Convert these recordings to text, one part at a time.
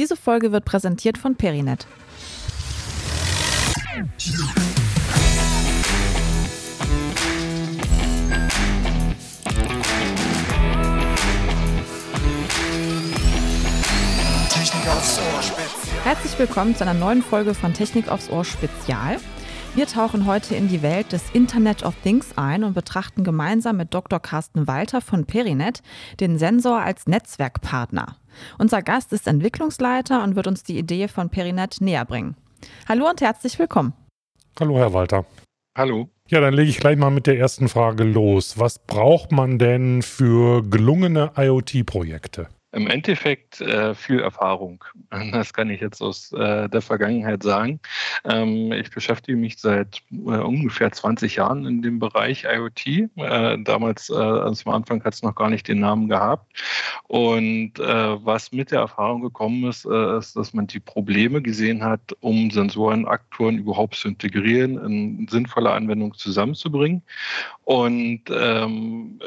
Diese Folge wird präsentiert von Perinet. Herzlich willkommen zu einer neuen Folge von Technik aufs Ohr Spezial. Wir tauchen heute in die Welt des Internet of Things ein und betrachten gemeinsam mit Dr. Carsten Walter von Perinet den Sensor als Netzwerkpartner. Unser Gast ist Entwicklungsleiter und wird uns die Idee von Perinet näher bringen. Hallo und herzlich willkommen. Hallo, Herr Walter. Hallo. Ja, dann lege ich gleich mal mit der ersten Frage los. Was braucht man denn für gelungene IoT-Projekte? Im Endeffekt äh, viel Erfahrung. Das kann ich jetzt aus äh, der Vergangenheit sagen. Ähm, ich beschäftige mich seit äh, ungefähr 20 Jahren in dem Bereich IoT. Äh, damals, äh, also am Anfang hat es noch gar nicht den Namen gehabt. Und äh, was mit der Erfahrung gekommen ist, ist, dass man die Probleme gesehen hat, um Sensoren, Aktoren überhaupt zu integrieren, in sinnvolle Anwendung zusammenzubringen. Und ähm,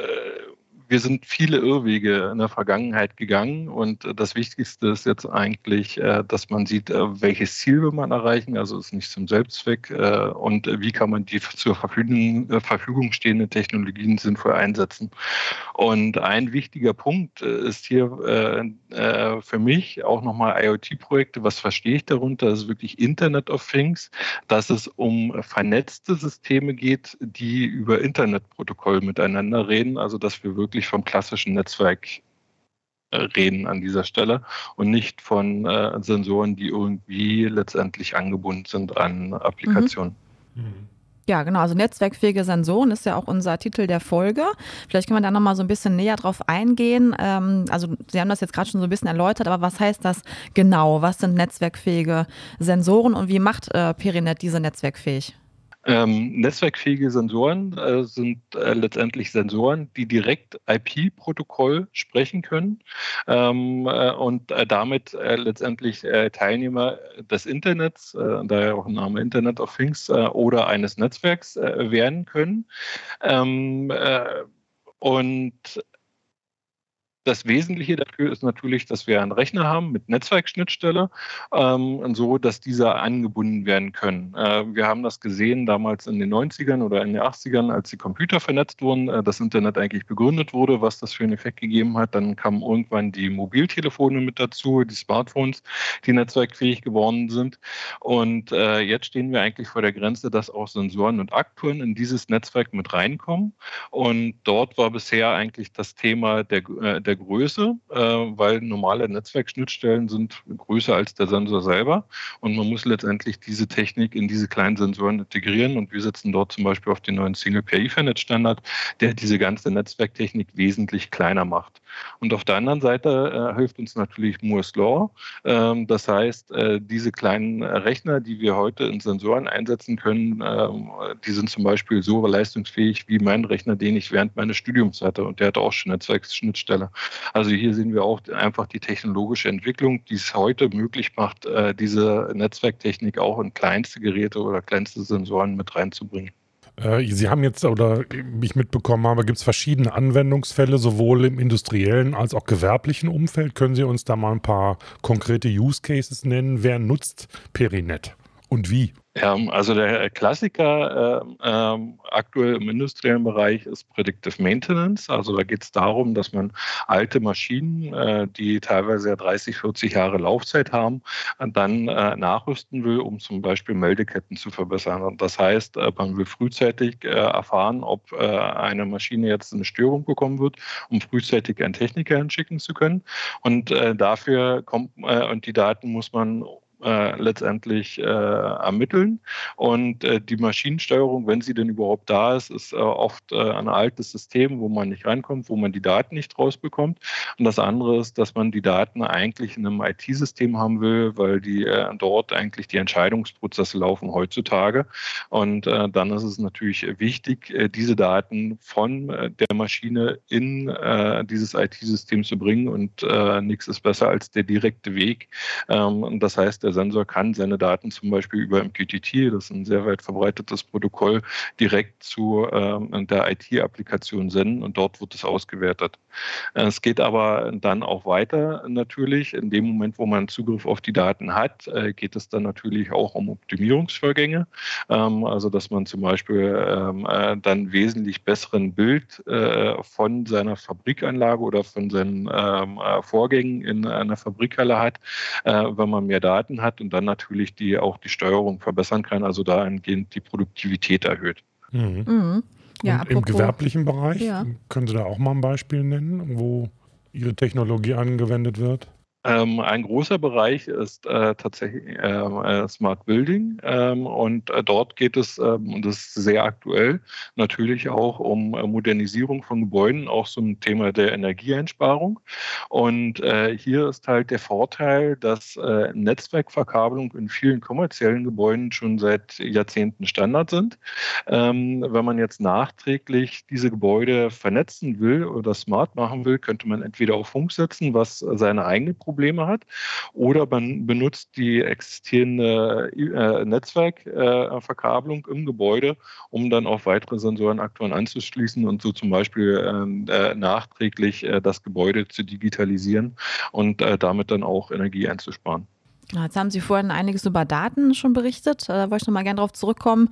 wir sind viele Irrwege in der Vergangenheit gegangen und äh, das Wichtigste ist jetzt eigentlich, äh, dass man sieht, äh, welches Ziel will man erreichen, also ist nicht zum Selbstzweck und wie kann man die zur Verfügung, stehenden Technologien sinnvoll einsetzen. Und ein wichtiger Punkt ist hier für mich auch nochmal IoT-Projekte. Was verstehe ich darunter? Das ist wirklich Internet of Things, dass es um vernetzte Systeme geht, die über Internetprotokoll miteinander reden, also dass wir wirklich wirklich vom klassischen Netzwerk äh, reden an dieser Stelle und nicht von äh, Sensoren, die irgendwie letztendlich angebunden sind an Applikationen. Mhm. Ja, genau. Also netzwerkfähige Sensoren ist ja auch unser Titel der Folge. Vielleicht können wir da nochmal so ein bisschen näher drauf eingehen. Ähm, also Sie haben das jetzt gerade schon so ein bisschen erläutert, aber was heißt das genau? Was sind netzwerkfähige Sensoren und wie macht äh, Perinet diese netzwerkfähig? Ähm, netzwerkfähige Sensoren äh, sind äh, letztendlich Sensoren, die direkt IP-Protokoll sprechen können ähm, äh, und äh, damit äh, letztendlich äh, Teilnehmer des Internets, daher auch Name Internet of Things, oder eines Netzwerks werden können. Ähm, und das Wesentliche dafür ist natürlich, dass wir einen Rechner haben mit Netzwerkschnittstelle, ähm, so dass diese angebunden werden können. Äh, wir haben das gesehen damals in den 90ern oder in den 80ern, als die Computer vernetzt wurden, äh, das Internet eigentlich begründet wurde, was das für einen Effekt gegeben hat. Dann kamen irgendwann die Mobiltelefone mit dazu, die Smartphones, die netzwerkfähig geworden sind. Und äh, jetzt stehen wir eigentlich vor der Grenze, dass auch Sensoren und Aktoren in dieses Netzwerk mit reinkommen. Und dort war bisher eigentlich das Thema der, äh, der der Größe, äh, weil normale Netzwerkschnittstellen sind größer als der Sensor selber. Und man muss letztendlich diese Technik in diese kleinen Sensoren integrieren. Und wir setzen dort zum Beispiel auf den neuen Single Pair Ethernet Standard, der diese ganze Netzwerktechnik wesentlich kleiner macht. Und auf der anderen Seite äh, hilft uns natürlich Moore's Law. Ähm, das heißt, äh, diese kleinen Rechner, die wir heute in Sensoren einsetzen können, äh, die sind zum Beispiel so leistungsfähig wie mein Rechner, den ich während meines Studiums hatte. Und der hat auch schon Netzwerkschnittstelle. Also hier sehen wir auch einfach die technologische Entwicklung, die es heute möglich macht, äh, diese Netzwerktechnik auch in kleinste Geräte oder kleinste Sensoren mit reinzubringen. Äh, Sie haben jetzt, oder ich mitbekommen habe, gibt es verschiedene Anwendungsfälle, sowohl im industriellen als auch gewerblichen Umfeld. Können Sie uns da mal ein paar konkrete Use Cases nennen? Wer nutzt Perinet und wie? Ja, also der Klassiker äh, äh, aktuell im industriellen Bereich ist Predictive Maintenance. Also da geht es darum, dass man alte Maschinen, äh, die teilweise ja 30, 40 Jahre Laufzeit haben, dann äh, nachrüsten will, um zum Beispiel Meldeketten zu verbessern. Und das heißt, äh, man will frühzeitig äh, erfahren, ob eine Maschine jetzt eine Störung bekommen wird, um frühzeitig einen Techniker hinschicken zu können. Und dafür kommt und die Daten muss man äh, letztendlich äh, ermitteln. Und äh, die Maschinensteuerung, wenn sie denn überhaupt da ist, ist äh, oft äh, ein altes System, wo man nicht reinkommt, wo man die Daten nicht rausbekommt. Und das andere ist, dass man die Daten eigentlich in einem IT-System haben will, weil die dort eigentlich die Entscheidungsprozesse laufen heutzutage. Und dann ist es natürlich wichtig, diese Daten von der Maschine in dieses IT-System zu bringen. Und nichts ist besser als der direkte Weg. Ähm, das heißt, der Sensor kann seine Daten zum Beispiel über MQTT, das ist ein sehr weit verbreitetes Protokoll, direkt zu ähm, der IT-Applikation senden und dort wird es ausgewertet. Es geht aber dann auch weiter natürlich. In dem Moment, wo man Zugriff auf die Daten hat, äh, geht es dann natürlich auch um Optimierungsvorgänge. Ähm, also dass man zum Beispiel ähm, äh, dann wesentlich besseren Bild äh, von seiner Fabrikanlage oder von seinen ähm, Vorgängen in einer Fabrikhalle hat, wenn man mehr Daten hat und dann natürlich die auch die Steuerung verbessern kann, also dahingehend die Produktivität erhöht. Mhm. Mhm. Ja, Im gewerblichen Bereich, ja. können Sie da auch mal ein Beispiel nennen, wo Ihre Technologie angewendet wird? Ähm, ein großer Bereich ist äh, tatsächlich äh, Smart Building ähm, und äh, dort geht es, ähm, und das ist sehr aktuell, natürlich auch um äh, Modernisierung von Gebäuden, auch ein Thema der Energieeinsparung. Und äh, hier ist halt der Vorteil, dass äh, Netzwerkverkabelung in vielen kommerziellen Gebäuden schon seit Jahrzehnten Standard sind. Ähm, wenn man jetzt nachträglich diese Gebäude vernetzen will oder smart machen will, könnte man entweder auf Funk setzen, was seine eigene Probleme Probleme hat. Oder man benutzt die existierende äh, Netzwerkverkabelung äh, im Gebäude, um dann auf weitere Sensorenaktoren anzuschließen und so zum Beispiel ähm, äh, nachträglich das Gebäude zu digitalisieren und damit dann auch Energie einzusparen. Jetzt haben Sie vorhin einiges über Daten schon berichtet. Da wollte ich noch mal gerne darauf zurückkommen.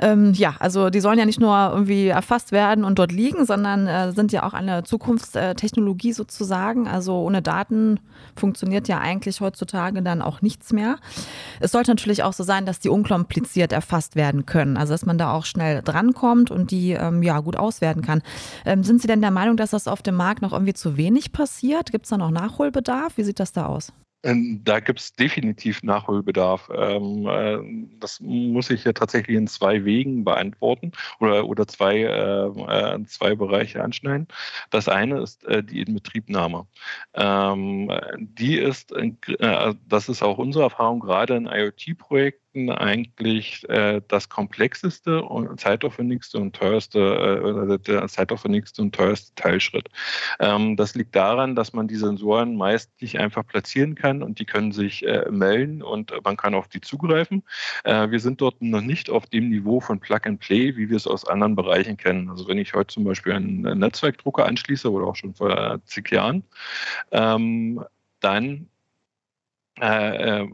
Ähm, ja, also die sollen ja nicht nur irgendwie erfasst werden und dort liegen, sondern äh, sind ja auch eine Zukunftstechnologie sozusagen. Also ohne Daten funktioniert ja eigentlich heutzutage dann auch nichts mehr. Es sollte natürlich auch so sein, dass die unkompliziert erfasst werden können. Also dass man da auch schnell drankommt und die ähm, ja gut auswerten kann. Ähm, sind Sie denn der Meinung, dass das auf dem Markt noch irgendwie zu wenig passiert? Gibt es da noch Nachholbedarf? Wie sieht das da aus? Ähm, da gibt es definitiv Nachholbedarf. Ähm, äh, das muss ich ja tatsächlich in zwei Wegen beantworten oder, oder zwei, äh, äh, zwei Bereiche anschneiden. Das eine ist die Inbetriebnahme. Ähm, die ist, das ist auch unsere Erfahrung, gerade in IoT-Projekten, Projekten eigentlich äh, das komplexeste und zeitaufwendigste und teuerste, äh, der zeitaufwendigste und teuerste Teilschritt. Ähm, das liegt daran, dass man die Sensoren meist nicht einfach platzieren kann und die können sich äh, melden und man kann auf die zugreifen. Äh, wir sind dort noch nicht auf dem Niveau von Plug and Play, wie wir es aus anderen Bereichen kennen. Also wenn ich heute zum Beispiel einen Netzwerkdrucker anschließe oder auch schon vor zig Jahren, ähm, dann äh, äh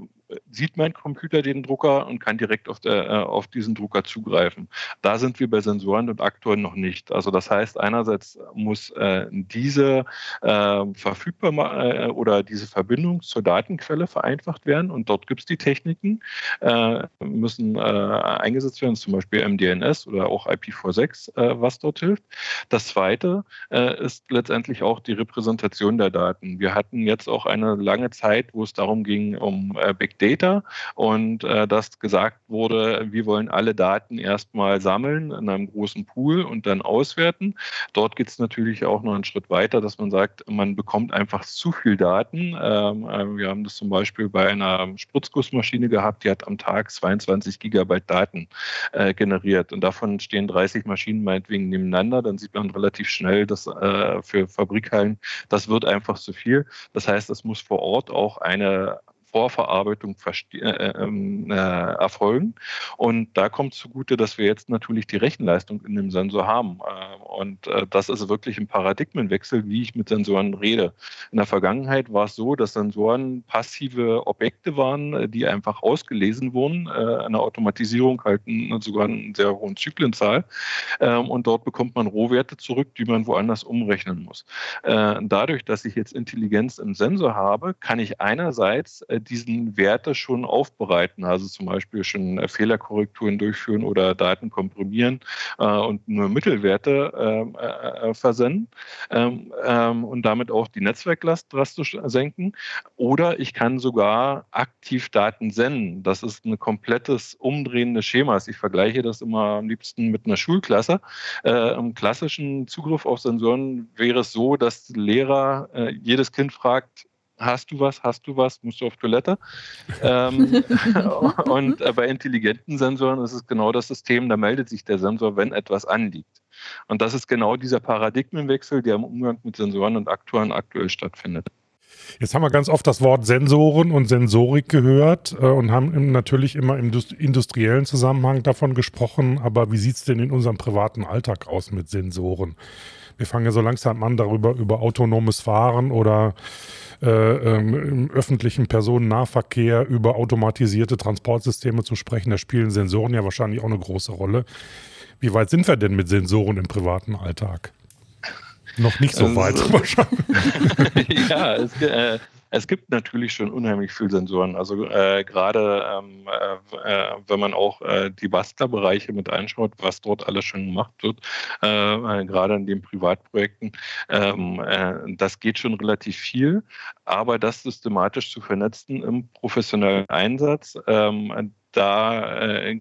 sieht mein Computer den Drucker und kann direkt auf, der, äh, auf diesen Drucker zugreifen. Da sind wir bei Sensoren und Aktoren noch nicht. Also das heißt, einerseits muss äh, diese äh, verfügbar äh, oder diese Verbindung zur Datenquelle vereinfacht werden und dort gibt es die Techniken, äh, müssen äh, eingesetzt werden, zum Beispiel MDNS oder auch IP46, was dort hilft. Das zweite ist letztendlich auch die Repräsentation der Daten. Wir hatten jetzt auch eine lange Zeit, wo es darum ging, um Big Data und äh, dass gesagt wurde, wir wollen alle Daten erstmal sammeln in einem großen Pool und dann auswerten. Dort geht es natürlich auch noch einen Schritt weiter, dass man sagt, man bekommt einfach zu viel Daten. Ähm, äh, wir haben das zum Beispiel bei einer Spritzgussmaschine gehabt, die hat am Tag 22 Gigabyte Daten äh, generiert und davon stehen 30 Maschinen meinetwegen nebeneinander. Dann sieht man relativ schnell, dass äh, für Fabrikhallen, das wird einfach zu viel. Das heißt, es muss vor Ort auch eine Vorverarbeitung äh, äh, ähm, äh, erfolgen. Und da kommt zugute, dass wir jetzt natürlich die Rechenleistung in dem Sensor haben. Äh, und äh, das ist wirklich ein Paradigmenwechsel, wie ich mit Sensoren rede. In der Vergangenheit war es so, dass Sensoren passive Objekte waren, die einfach ausgelesen wurden. Äh, eine Automatisierung halten sogar einen sehr hohen Zyklenzahl. Ähm, und dort bekommt man Rohwerte zurück, die man woanders umrechnen muss. dadurch, dass ich jetzt Intelligenz im Sensor habe, kann ich einerseits diesen Werte schon aufbereiten, also zum Beispiel schon äh, Fehlerkorrekturen durchführen oder Daten komprimieren äh, und nur Mittelwerte äh, äh, versenden ähm, ähm, und damit auch die Netzwerklast drastisch senken. Oder ich kann sogar aktiv Daten senden. Das ist ein komplettes Umdrehen des Schemas. Ich vergleiche das immer am liebsten mit einer Schulklasse. Äh, Im klassischen Zugriff auf Sensoren wäre es so, dass Lehrer äh, jedes Kind fragt, hast du was, hast du was, musst du auf Toilette. ähm, und äh, bei intelligenten Sensoren ist es genau das System, da meldet sich der Sensor, wenn etwas anliegt. Und das ist genau dieser Paradigmenwechsel, der im Umgang mit Sensoren und Aktoren aktuell stattfindet. Jetzt haben wir ganz oft das Wort Sensoren und Sensorik gehört äh, und haben natürlich immer im industriellen Zusammenhang davon gesprochen. Aber wie sieht es denn in unserem privaten Alltag aus mit Sensoren? Wir fangen ja so langsam an, darüber über autonomes Fahren oder äh, ähm, im öffentlichen Personennahverkehr über automatisierte Transportsysteme zu sprechen. Da spielen Sensoren ja wahrscheinlich auch eine große Rolle. Wie weit sind wir denn mit Sensoren im privaten Alltag? Noch nicht so also, weit wahrscheinlich. ja, es, äh, es gibt natürlich schon unheimlich viele Sensoren. Also äh, gerade ähm, äh, äh, wenn man auch äh, die Bastlerbereiche mit anschaut, was dort alles schon gemacht wird, gerade in den Privatprojekten, ähm, das geht schon relativ viel. Aber das systematisch zu vernetzen im professionellen Einsatz, ähm, da äh,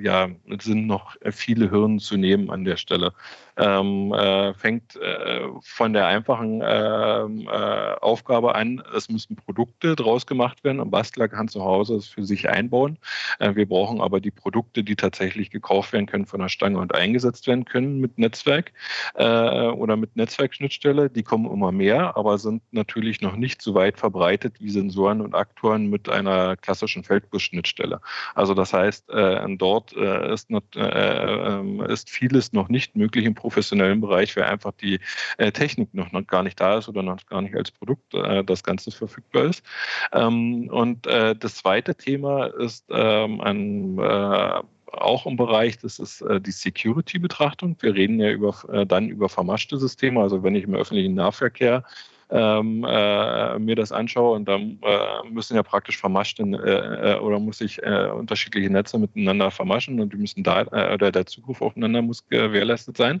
ja, sind noch viele Hürden zu nehmen an der Stelle. Ähm, äh, fängt äh, von der einfachen ähm, äh, Aufgabe an, es müssen Produkte draus gemacht werden. Ein Bastler kann zu Hause es für sich einbauen. Äh, wir brauchen aber die Produkte, die tatsächlich gekauft werden können von der Stange und eingesetzt werden können mit Netzwerk äh, oder mit Netzwerkschnittstelle. Die kommen immer mehr, aber sind natürlich noch nicht so weit verbreitet wie Sensoren und Aktoren mit einer klassischen Feldbus-Schnittstelle. Also das heißt, äh, dort ist, not, äh, ähm, ist, vieles noch nicht möglich im professionellen Bereich, weil einfach die äh, Technik noch, noch, gar nicht da ist oder noch gar nicht als Produkt äh, das Ganze verfügbar ist. Ähm, und äh, das zweite Thema ist ähm, ein auch im Bereich, das ist äh, die Security-Betrachtung. Wir reden ja über, äh, dann über vermaschte Systeme. Also wenn ich im öffentlichen Nahverkehr ähm, äh, mir das anschaue und dann äh, müssen ja praktisch vermaschte äh, äh, oder muss ich äh, unterschiedliche Netze miteinander vermaschen und die müssen da oder der Zugriff aufeinander muss gewährleistet sein.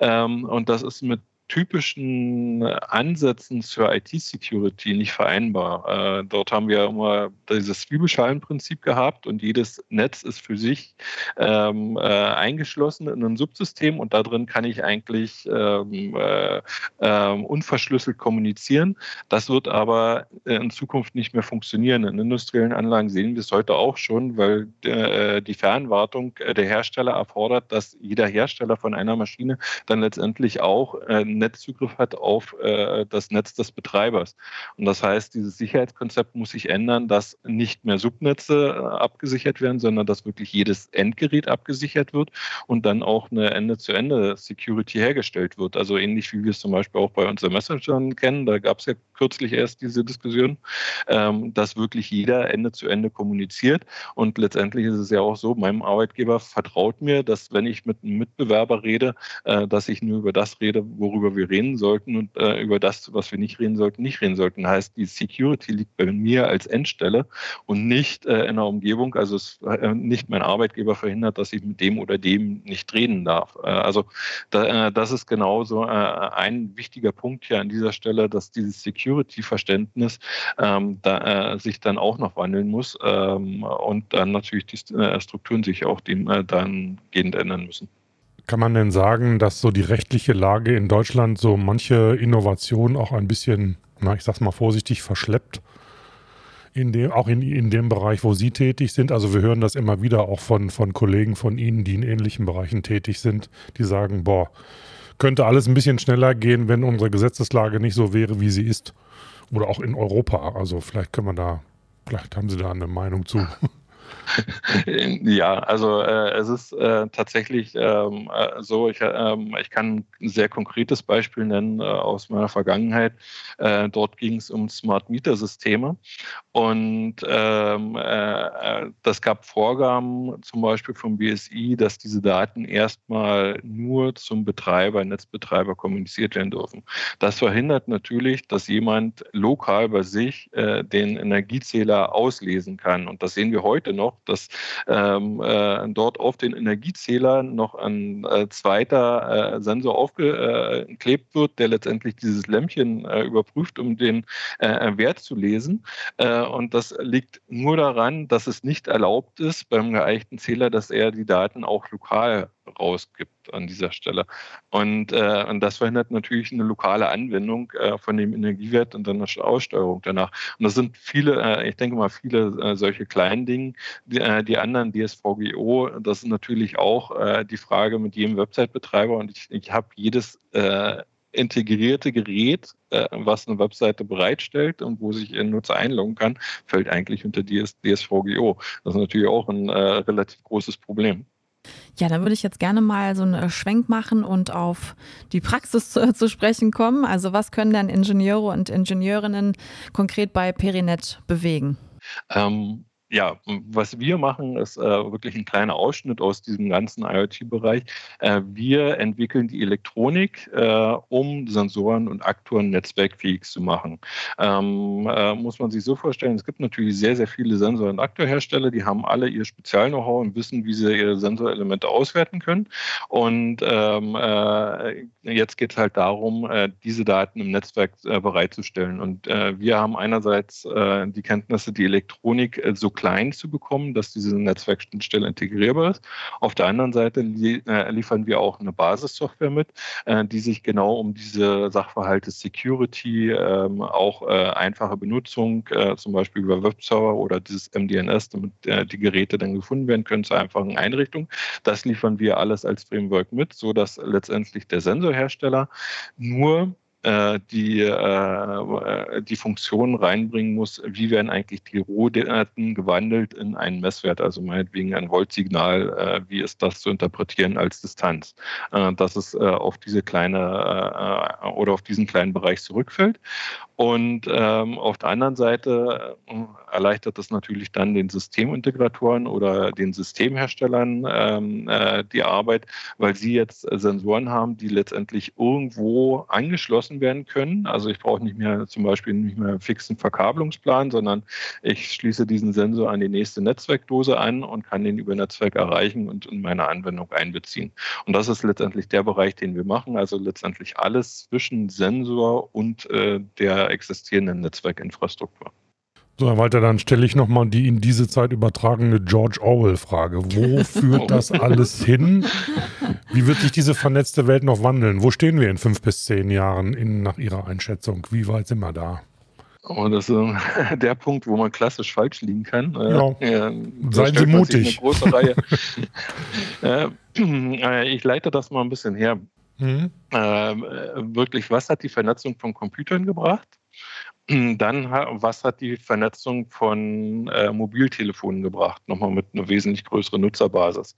Ähm, und das ist mit typischen Ansätzen zur IT-Security nicht vereinbar. Äh, dort haben wir immer dieses Zwiebelschalenprinzip gehabt und jedes Netz ist für sich ähm, äh, eingeschlossen in ein Subsystem und da drin kann ich eigentlich ähm, äh, ähm, unverschlüsselt kommunizieren. Das wird aber in Zukunft nicht mehr funktionieren. In industriellen Anlagen sehen wir es heute auch schon, weil äh, die Fernwartung der Hersteller erfordert, dass jeder Hersteller von einer Maschine dann letztendlich auch äh, Netzzugriff hat auf äh, das Netz des Betreibers. Und das heißt, dieses Sicherheitskonzept muss sich ändern, dass nicht mehr Subnetze äh, abgesichert werden, sondern dass wirklich jedes Endgerät abgesichert wird und dann auch eine Ende-zu-Ende-Security hergestellt wird. Also ähnlich wie wir es zum Beispiel auch bei unseren Messengern kennen. Da gab es ja kürzlich erst diese Diskussion, ähm, dass wirklich jeder Ende zu Ende kommuniziert. Und letztendlich ist es ja auch so, meinem Arbeitgeber vertraut mir, dass wenn ich mit einem Mitbewerber rede, äh, dass ich nur über das rede, worüber worüber wir reden sollten und äh, über das, was wir nicht reden sollten, nicht reden sollten. Heißt, die Security liegt bei mir als Endstelle und nicht äh, in der Umgebung. Also es äh, nicht mein Arbeitgeber verhindert, dass ich mit dem oder dem nicht reden darf. Äh, also da, äh, das ist genauso äh, ein wichtiger Punkt hier an dieser Stelle, dass dieses Security-Verständnis ähm, da, sich dann auch noch wandeln muss ähm, und dann natürlich die Strukturen sich auch dem dann gehend ändern müssen. Kann man denn sagen, dass so die rechtliche Lage in Deutschland so manche Innovationen auch ein bisschen, na, ich sag's mal vorsichtig, verschleppt? In dem, auch in, in dem Bereich, wo Sie tätig sind. Also wir hören das immer wieder auch von, von Kollegen von Ihnen, die in ähnlichen Bereichen tätig sind, die sagen, boah, könnte alles ein bisschen schneller gehen, wenn unsere Gesetzeslage nicht so wäre, wie sie ist. Oder auch in Europa. Also vielleicht können wir da, vielleicht haben Sie da eine Meinung zu. ja, also äh, es ist äh, tatsächlich ähm, äh, so, ich, ähm, ich kann ein sehr konkretes Beispiel nennen äh, aus meiner Vergangenheit. Äh, dort ging es um Smart Meter Systeme und ähm, äh, das gab Vorgaben zum Beispiel vom BSI, dass diese Daten erstmal nur zum Betreiber, Netzbetreiber kommuniziert werden dürfen. Das verhindert natürlich, dass jemand lokal bei sich den Energiezähler auslesen kann und das sehen wir heute noch, dass ähm, äh, dort auf den Energiezählern noch ein äh, zweiter äh, Sensor aufgeklebt wird, der letztendlich dieses Lämpchen äh, überprüft, um den äh, Wert zu lesen. Äh, und das liegt nur daran, dass es nicht erlaubt ist beim geeichten Zähler, dass er die Daten auch lokal rausgibt an dieser Stelle. Und, äh, und das verhindert natürlich eine lokale Anwendung äh, von dem Energiewert und dann eine Aussteuerung danach. Und das sind viele, äh, ich denke mal, viele äh, solche kleinen Dinge. Die, äh, die anderen DSVGO, das ist natürlich auch äh, die Frage mit jedem Website-Betreiber und ich, ich habe jedes integrierte Gerät, was eine Webseite bereitstellt und wo sich ein Nutzer einloggen kann, fällt eigentlich unter DS, DSVGO. Das ist natürlich auch ein relativ großes Problem. Ja, dann würde ich jetzt gerne mal so einen Schwenk machen und auf die Praxis zu, zu sprechen kommen. Also was können denn Ingenieure und Ingenieurinnen konkret bei Perinet bewegen? Ähm, ja, was wir machen, ist äh, wirklich ein kleiner Ausschnitt aus diesem ganzen IoT-Bereich. Äh, wir entwickeln die Elektronik, äh, um Sensoren und Aktoren netzwerkfähig zu machen. Ähm, äh, muss man sich so vorstellen, es gibt natürlich sehr, sehr viele Sensor- und Aktorhersteller, die haben alle ihr Spezial-Know-how und wissen, wie sie ihre Sensorelemente auswerten können. Und ähm, äh, jetzt geht es halt darum, äh, diese Daten im Netzwerk bereitzustellen. Und wir haben einerseits die Kenntnisse, die Elektronik so klein zu bekommen, dass diese Netzwerkschnittstelle integrierbar ist. Auf der anderen Seite äh, liefern wir auch eine Basissoftware mit, äh, die sich genau um diese Sachverhalte Security, ähm, auch äh, einfache Benutzung, zum Beispiel über Webserver oder dieses MDNS, damit die Geräte dann gefunden werden können zur einfachen Einrichtung. Das liefern wir alles als Framework mit, so dass letztendlich der Sensorhersteller nur die, äh, die Funktion reinbringen muss, wie werden eigentlich die Rohdaten gewandelt in einen Messwert, also meinetwegen ein Voltsignal, äh, wie ist das zu interpretieren als Distanz, äh, dass es äh, auf diese kleine äh, oder auf diesen kleinen Bereich zurückfällt. Und ähm, auf der anderen Seite erleichtert das natürlich dann den Systemintegratoren oder den Systemherstellern ähm, die Arbeit, weil sie jetzt Sensoren haben, die letztendlich irgendwo angeschlossen werden können. Also ich brauche nicht mehr zum Beispiel nicht mehr einen fixen Verkabelungsplan, sondern ich schließe diesen Sensor an die nächste Netzwerkdose an und kann den über Netzwerk erreichen und in meine Anwendung einbeziehen. Und das ist letztendlich der Bereich, den wir machen. Also letztendlich alles zwischen Sensor und äh, der existierenden Netzwerkinfrastruktur. So, Herr Walter, dann stelle ich nochmal die in diese Zeit übertragene George Orwell-Frage. Wo führt das alles hin? Wie wird sich diese vernetzte Welt noch wandeln? Wo stehen wir in fünf bis zehn Jahren in, nach Ihrer Einschätzung? Wie weit sind wir da? Oh, das ist äh, der Punkt, wo man klassisch falsch liegen kann. Äh, ja. ja Seien Sie mutig. Äh, ich leite das mal ein bisschen her. Mhm. Ähm, äh, wirklich, was hat die Vernetzung von Computern gebracht? Dann, was hat die Vernetzung von äh, Mobiltelefonen gebracht? Nochmal mit einer wesentlich größeren Nutzerbasis.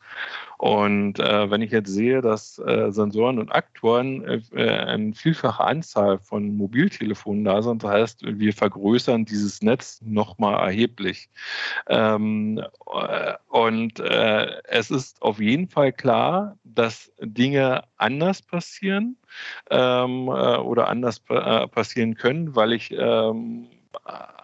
Und äh, wenn ich jetzt sehe, dass äh, Sensoren und Aktoren äh, äh, eine vielfache Anzahl von Mobiltelefonen da sind, das heißt, wir vergrößern dieses Netz nochmal erheblich. Ähm, äh, und es ist auf jeden Fall klar, dass Dinge anders passieren ähm, oder anders passieren können, weil ich ähm,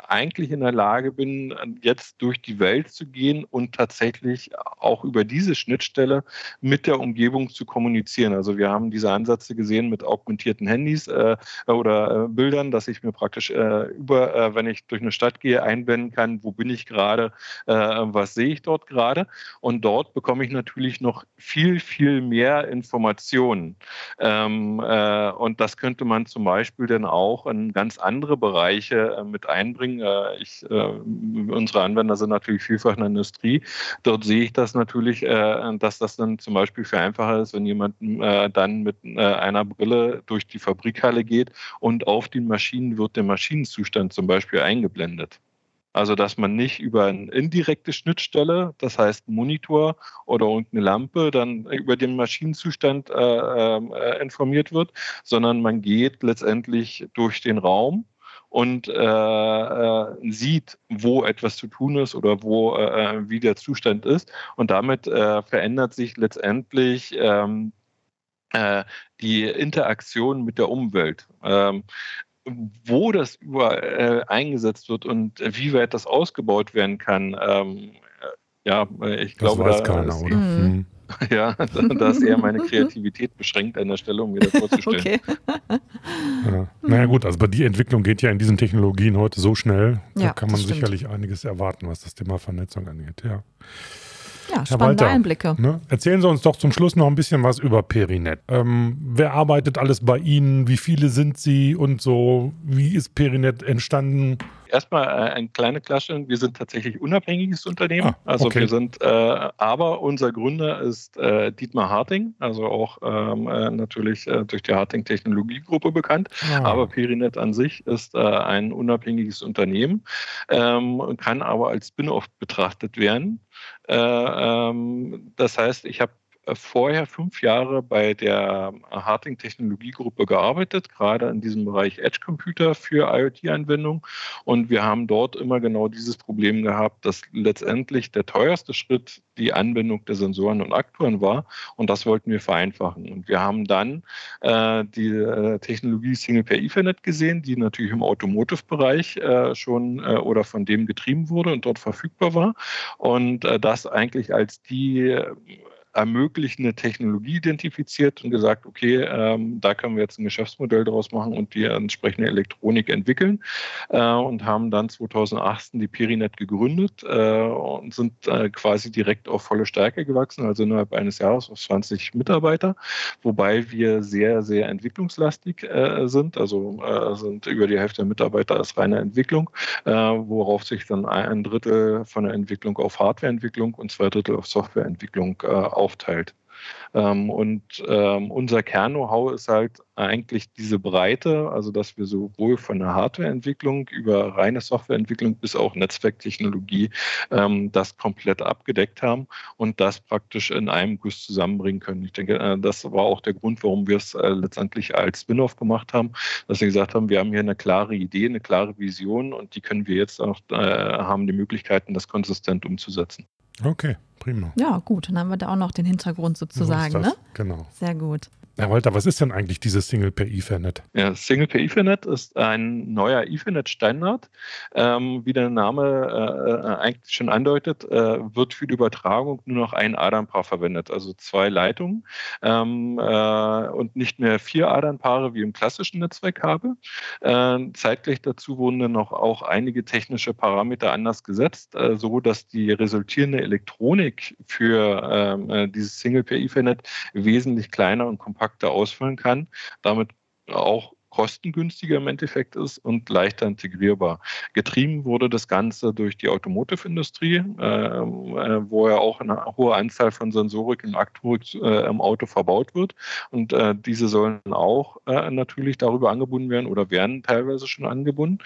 eigentlich in der Lage bin, jetzt durch die Welt zu gehen und tatsächlich auch über diese Schnittstelle mit der Umgebung zu kommunizieren. Also wir haben diese Ansätze gesehen mit augmentierten Handys äh, oder äh, Bildern, dass ich mir praktisch äh, über, äh, wenn ich durch eine Stadt gehe, einblenden kann, wo bin ich gerade, äh, was sehe ich dort gerade. Und dort bekomme ich natürlich noch viel, viel mehr Informationen. Ähm, äh, und das könnte man zum Beispiel dann auch in ganz andere Bereiche mit einbringen äh, ich, äh, unsere Anwender sind natürlich vielfach in der Industrie. Dort sehe ich das natürlich, äh, dass das dann zum Beispiel für einfacher ist, wenn jemand dann mit einer Brille durch die Fabrikhalle geht und auf den Maschinen wird der Maschinenzustand zum Beispiel eingeblendet. Also dass man nicht über eine indirekte Schnittstelle, das heißt Monitor oder irgendeine Lampe, dann über den Maschinenzustand äh, äh, informiert wird, sondern man geht letztendlich durch den Raum und äh, äh, sieht, wo etwas zu tun ist oder wo äh, wie der Zustand ist. Und damit äh, verändert sich letztendlich ähm, äh, die Interaktion mit der Umwelt. Ähm, wo das überall eingesetzt wird und wie weit das ausgebaut werden kann, ähm, ja, ich glaube, das weiß da keiner, oder? Mhm. Ja, da ist eher meine Kreativität beschränkt an der Stelle, um mir das vorzustellen. Okay. Ja. Naja gut, also die Entwicklung geht ja in diesen Technologien heute so schnell, da kann man sicherlich einiges erwarten, was das Thema Vernetzung angeht. Ja, ja spannende Walter, Einblicke. Ne? Erzählen Sie uns doch zum Schluss noch ein bisschen was über Perinet. Ähm, wer arbeitet alles bei Ihnen? Wie viele sind Sie und so? Wie ist Perinet entstanden? Erstmal äh, eine kleine Klarstellung. Wir sind tatsächlich unabhängiges Unternehmen. Ah, also wir sind, äh, aber unser Gründer ist äh, Dietmar Harting, also auch ähm, äh, natürlich äh, durch die Harting Technologiegruppe bekannt. Ah. Aber Perinet an sich ist äh, ein unabhängiges Unternehmen, ähm, kann aber als Spin-off betrachtet werden. Ähm, das heißt, ich habe vorher fünf Jahre bei der Harting Technologiegruppe gearbeitet, gerade in diesem Bereich Edge Computer für IoT-Anwendungen. Und wir haben dort immer genau dieses Problem gehabt, dass letztendlich der teuerste Schritt die Anbindung der Sensoren und Aktoren war. Und das wollten wir vereinfachen. Und wir haben dann äh, die äh, Technologie Single Pair Ethernet gesehen, die natürlich im Automotive-Bereich äh, schon äh, oder von dem getrieben wurde und dort verfügbar war. Und äh, das eigentlich als die ermöglichende Technologie identifiziert und gesagt, okay, ähm, da können wir jetzt ein Geschäftsmodell daraus machen und die entsprechende Elektronik entwickeln äh, und haben dann 2018 die Perinet gegründet äh, und sind äh, quasi direkt auf volle Stärke gewachsen, also innerhalb eines Jahres auf 20 Mitarbeiter, wobei wir sehr, sehr entwicklungslastig äh, sind, also äh, sind über die Hälfte der Mitarbeiter als reine Entwicklung, äh, worauf sich dann ein Drittel von der Entwicklung auf Hardwareentwicklung und zwei Drittel auf Softwareentwicklung äh, aufteilt. Ähm, und ähm, unser Kern-Know-how ist halt eigentlich diese Breite, also dass wir sowohl von der Hardwareentwicklung über reine Softwareentwicklung bis auch Netzwerktechnologie ähm, das komplett abgedeckt haben und das praktisch in einem Guss zusammenbringen können. Ich denke, äh, das war auch der Grund, warum wir es äh, letztendlich als Spin-off gemacht haben, dass wir gesagt haben, wir haben hier eine klare Idee, eine klare Vision und die können wir jetzt auch, äh, haben die Möglichkeiten, das konsistent umzusetzen. Okay, prima. Ja, gut. Dann haben wir da auch noch den Hintergrund sozusagen, ne? Genau. Sehr gut. Herr Walter, was ist denn eigentlich dieses Single per Ethernet? Ja, Single per Ethernet ist ein neuer Ethernet-Standard. Ähm, wie der Name äh, äh, eigentlich schon andeutet, äh, wird für die Übertragung nur noch ein Adernpaar verwendet, also zwei Leitungen ähm, äh, und nicht mehr vier Adernpaare wie im klassischen Netzwerkkabel. Äh, zeitgleich dazu wurden dann noch auch einige technische Parameter anders gesetzt, äh, so dass die resultierende Elektronik für ähm, dieses Single per Ethernet wesentlich kleiner und kompakter kompakter ausfüllen kann, damit auch kostengünstiger im Endeffekt ist und leichter integrierbar. Getrieben wurde das Ganze durch die Automotive-Industrie, äh, äh, wo ja auch eine hohe Anzahl von Sensorik und Aktorik äh, im Auto verbaut wird. Und äh, diese sollen auch äh, natürlich darüber angebunden werden oder werden teilweise schon angebunden.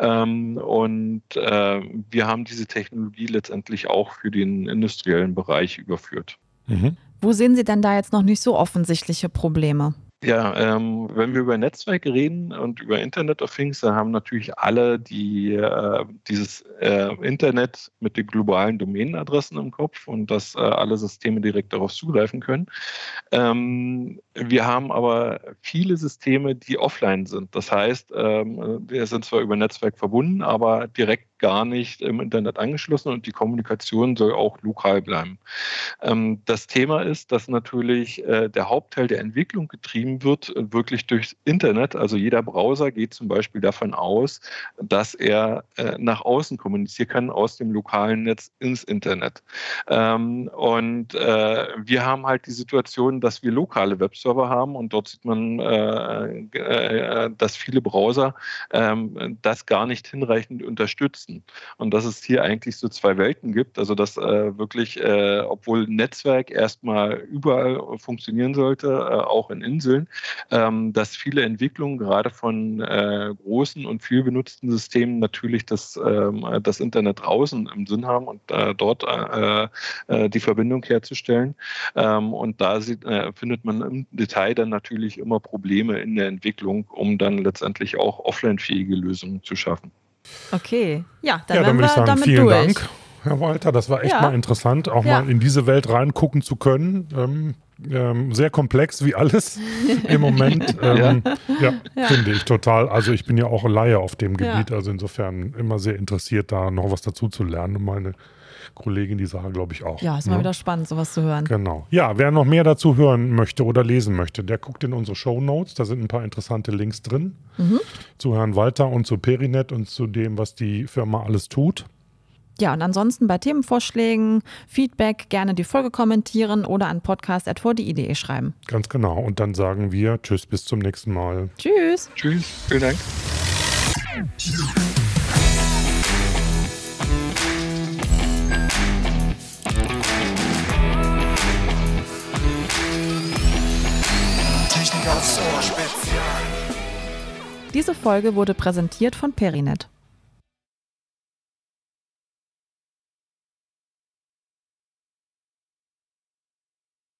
Ähm, und äh, wir haben diese Technologie letztendlich auch für den industriellen Bereich überführt. Mhm. Wo sehen Sie denn da jetzt noch nicht so offensichtliche Probleme? Ja, ähm, wenn wir über Netzwerke reden und über Internet of Things, dann haben natürlich alle die, äh, dieses äh, Internet mit den globalen Domänenadressen im Kopf und dass äh, alle Systeme direkt darauf zugreifen können. Ähm, wir haben aber viele Systeme, die offline sind. Das heißt, ähm, wir sind zwar über Netzwerk verbunden, aber direkt gar nicht im Internet angeschlossen und die Kommunikation soll auch lokal bleiben. Ähm, das Thema ist, dass natürlich äh, der Hauptteil der Entwicklung getrieben wird, äh, wirklich durchs Internet. Also jeder Browser geht zum Beispiel davon aus, dass er äh, nach außen kommunizieren kann aus dem lokalen Netz ins Internet. Ähm, und wir haben halt die Situation, dass wir lokale Webserver haben und dort sieht man, dass viele Browser ähm, das gar nicht hinreichend unterstützen nutzen. Und dass es hier eigentlich so zwei Welten gibt, also dass äh, wirklich, äh, obwohl Netzwerk erstmal überall funktionieren sollte, äh, auch in Inseln, ähm, dass viele Entwicklungen gerade von äh, großen und viel benutzten Systemen natürlich das, ähm, das Internet draußen im Sinn haben und äh, dort äh, die Verbindung herzustellen. Ähm, und da sieht, findet man im Detail dann natürlich immer Probleme in der Entwicklung, um dann letztendlich auch offline-fähige Lösungen zu schaffen. Okay, ja, dann, ja, dann würde ich sagen, vielen durch. Dank, Herr Walter. Das war echt ja. mal interessant, auch ja. mal in diese Welt reingucken zu können. Ähm, ähm, sehr komplex wie alles im Moment. Ähm, ja. ja. finde ich total. Also ich bin ja auch Laie auf dem Gebiet, also insofern immer sehr interessiert, da noch was dazu zu lernen. Und meine Kollegin, die Sarah, glaube ich auch. Ja, ist mal ne? wieder spannend, sowas zu hören. Genau. Ja, wer noch mehr dazu hören möchte oder lesen möchte, der guckt in unsere Show Notes. Da sind ein paar interessante Links drin mhm. zu Herrn Walter und zu Perinet und zu dem, was die Firma alles tut. Ja, und ansonsten bei Themenvorschlägen, Feedback gerne die Folge kommentieren oder an podcast.vdi.de schreiben. Ganz genau. Und dann sagen wir Tschüss, bis zum nächsten Mal. Tschüss. Tschüss. Vielen Dank. Diese Folge wurde präsentiert von Perinet.